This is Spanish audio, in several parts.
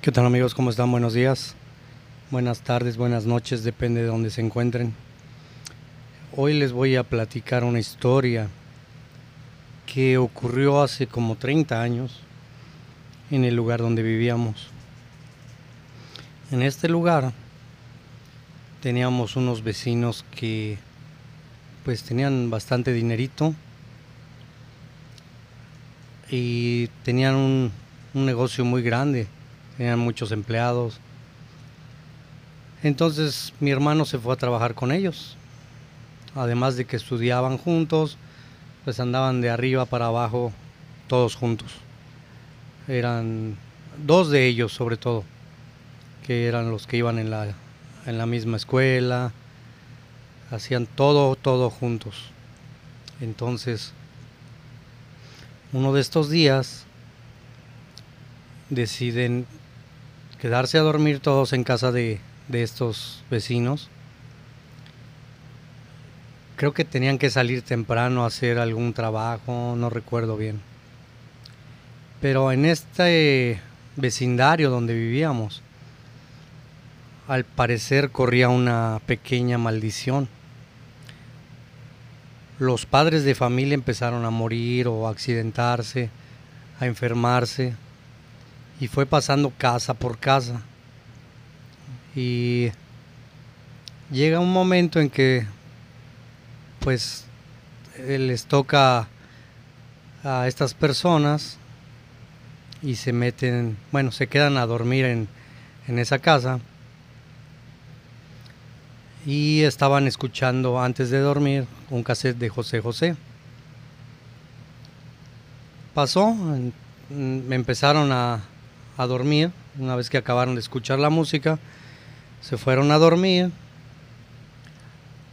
¿Qué tal amigos? ¿Cómo están? Buenos días, buenas tardes, buenas noches, depende de donde se encuentren. Hoy les voy a platicar una historia que ocurrió hace como 30 años en el lugar donde vivíamos. En este lugar teníamos unos vecinos que pues tenían bastante dinerito y tenían un, un negocio muy grande tenían muchos empleados. Entonces mi hermano se fue a trabajar con ellos. Además de que estudiaban juntos, pues andaban de arriba para abajo todos juntos. Eran dos de ellos sobre todo, que eran los que iban en la, en la misma escuela, hacían todo, todo juntos. Entonces, uno de estos días deciden quedarse a dormir todos en casa de, estos vecinos. Creo que tenían que salir temprano a hacer algún trabajo, no recuerdo bien. Pero en este vecindario donde vivíamos, al parecer corría una pequeña maldición. Los padres de familia empezaron a morir o a accidentarse, a enfermarse y fue pasando casa por casa. Y llega un momento en que pues les toca a estas personas y se meten, bueno, se quedan a dormir en, en esa casa y estaban escuchando antes de dormir un cassette de José José. Pasó, me empezaron a, a dormir. Una vez que acabaron de escuchar la música, se fueron a dormir.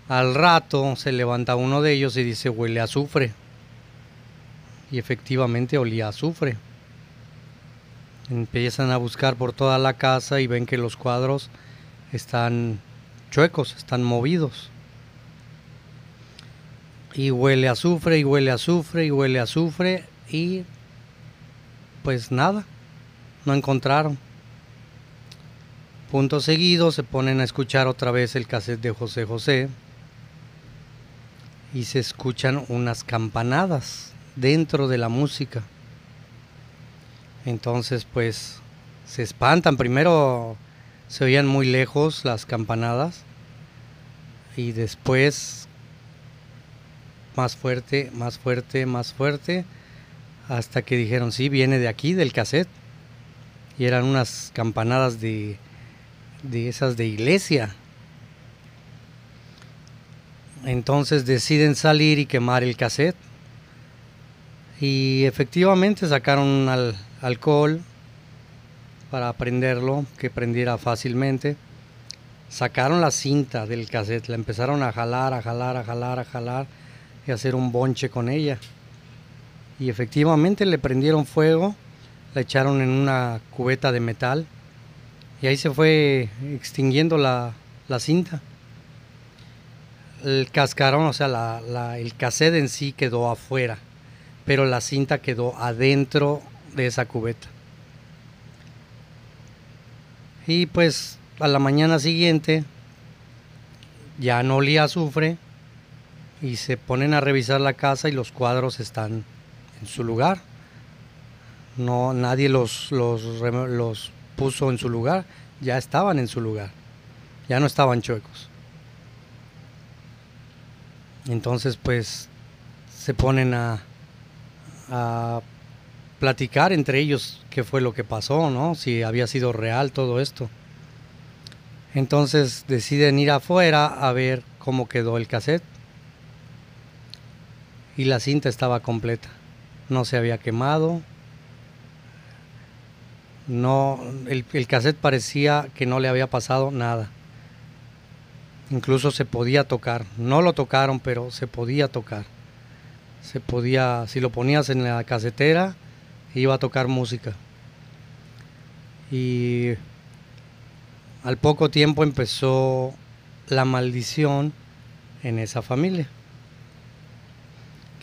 Al rato se levanta uno de ellos y dice, huele a azufre. Y efectivamente olía azufre. Empiezan a buscar por toda la casa y ven que los cuadros están chuecos, están movidos. Y huele a azufre, y huele a azufre, y huele a azufre, y pues nada, no encontraron. Punto seguido se ponen a escuchar otra vez el cassette de José José y se escuchan unas campanadas dentro de la música. Entonces pues se espantan. Primero se oían muy lejos las campanadas y después más fuerte, más fuerte, más fuerte, hasta que dijeron, sí, viene de aquí, del cassette y eran unas campanadas de, de esas de iglesia. Entonces deciden salir y quemar el cassette. Y efectivamente sacaron al, alcohol para prenderlo, que prendiera fácilmente. Sacaron la cinta del cassette, la empezaron a jalar, a jalar, a jalar, a jalar y hacer un bonche con ella. Y efectivamente le prendieron fuego la echaron en una cubeta de metal y ahí se fue extinguiendo la, cinta. El cascarón, o sea, el cassette en sí quedó afuera, pero la cinta quedó adentro de esa cubeta. Y pues a la mañana siguiente ya no olía azufre y se ponen a revisar la casa y los cuadros están en su lugar no nadie los, los, puso en su lugar, ya estaban en su lugar, ya no estaban chuecos. Entonces pues se ponen a, a platicar entre ellos qué fue lo que pasó, ¿no? Si había sido real todo esto. Entonces deciden ir afuera a ver cómo quedó el cassette. Y la cinta estaba completa. No se había quemado, no, el, el cassette parecía que no le había pasado nada. Incluso se podía tocar. No lo tocaron, pero se podía tocar. Se podía, si lo ponías en la casetera, iba a tocar música. Y al poco tiempo empezó la maldición en esa familia,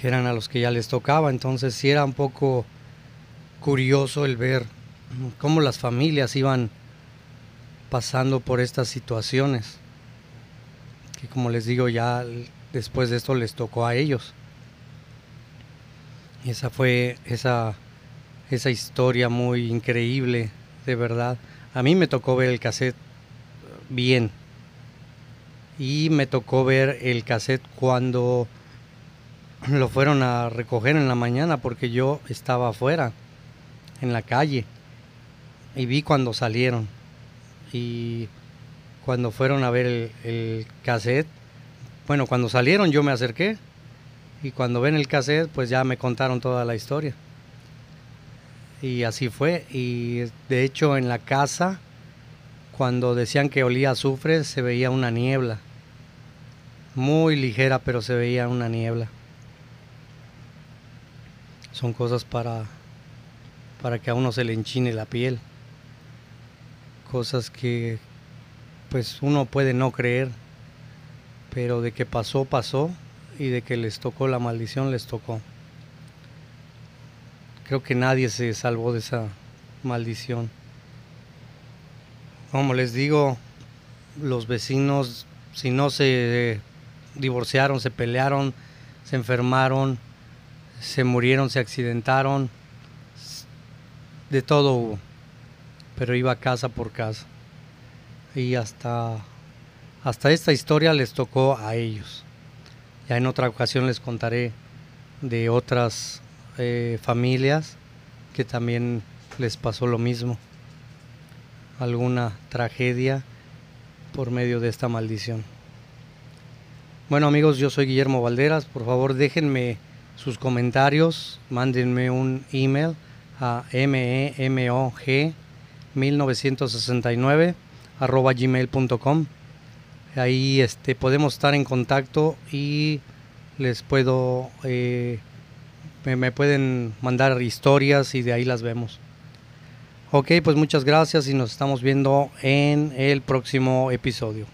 que eran a los que ya les tocaba. Entonces sí era un poco curioso el ver cómo las familias iban pasando por estas situaciones. Que como les digo, ya después de esto les tocó a ellos. Y esa fue esa, esa historia muy increíble, de verdad. A mí me tocó ver el cassette bien. Y me tocó ver el cassette cuando lo fueron a recoger en la mañana porque yo estaba afuera, en la calle. Y vi cuando salieron. Y cuando fueron a ver el, cassette, bueno, cuando salieron yo me acerqué y cuando ven el cassette, pues ya me contaron toda la historia. Y así fue. Y de hecho en la casa, cuando decían que olía azufre, se veía una niebla. Muy ligera, pero se veía una niebla. Son cosas para, para que a uno se le enchine la piel. Cosas que pues uno puede no creer, pero de que pasó, pasó y de que les tocó la maldición, les tocó. Creo que nadie se salvó de esa maldición. Como les digo, los vecinos, si no se divorciaron, se pelearon, se enfermaron, se murieron, se accidentaron, de todo hubo. Pero iba casa por casa. Y hasta, hasta esta historia les tocó a ellos. Ya en otra ocasión les contaré de otras eh, familias que también les pasó lo mismo. Alguna tragedia por medio de esta maldición. Bueno amigos, yo soy Guillermo Valderas. Por favor déjenme sus comentarios, mándenme un email a memog 1969 arroba gmail.com ahí este podemos estar en contacto y les puedo eh, me, pueden mandar historias y de ahí las vemos. Ok pues muchas gracias y nos estamos viendo en el próximo episodio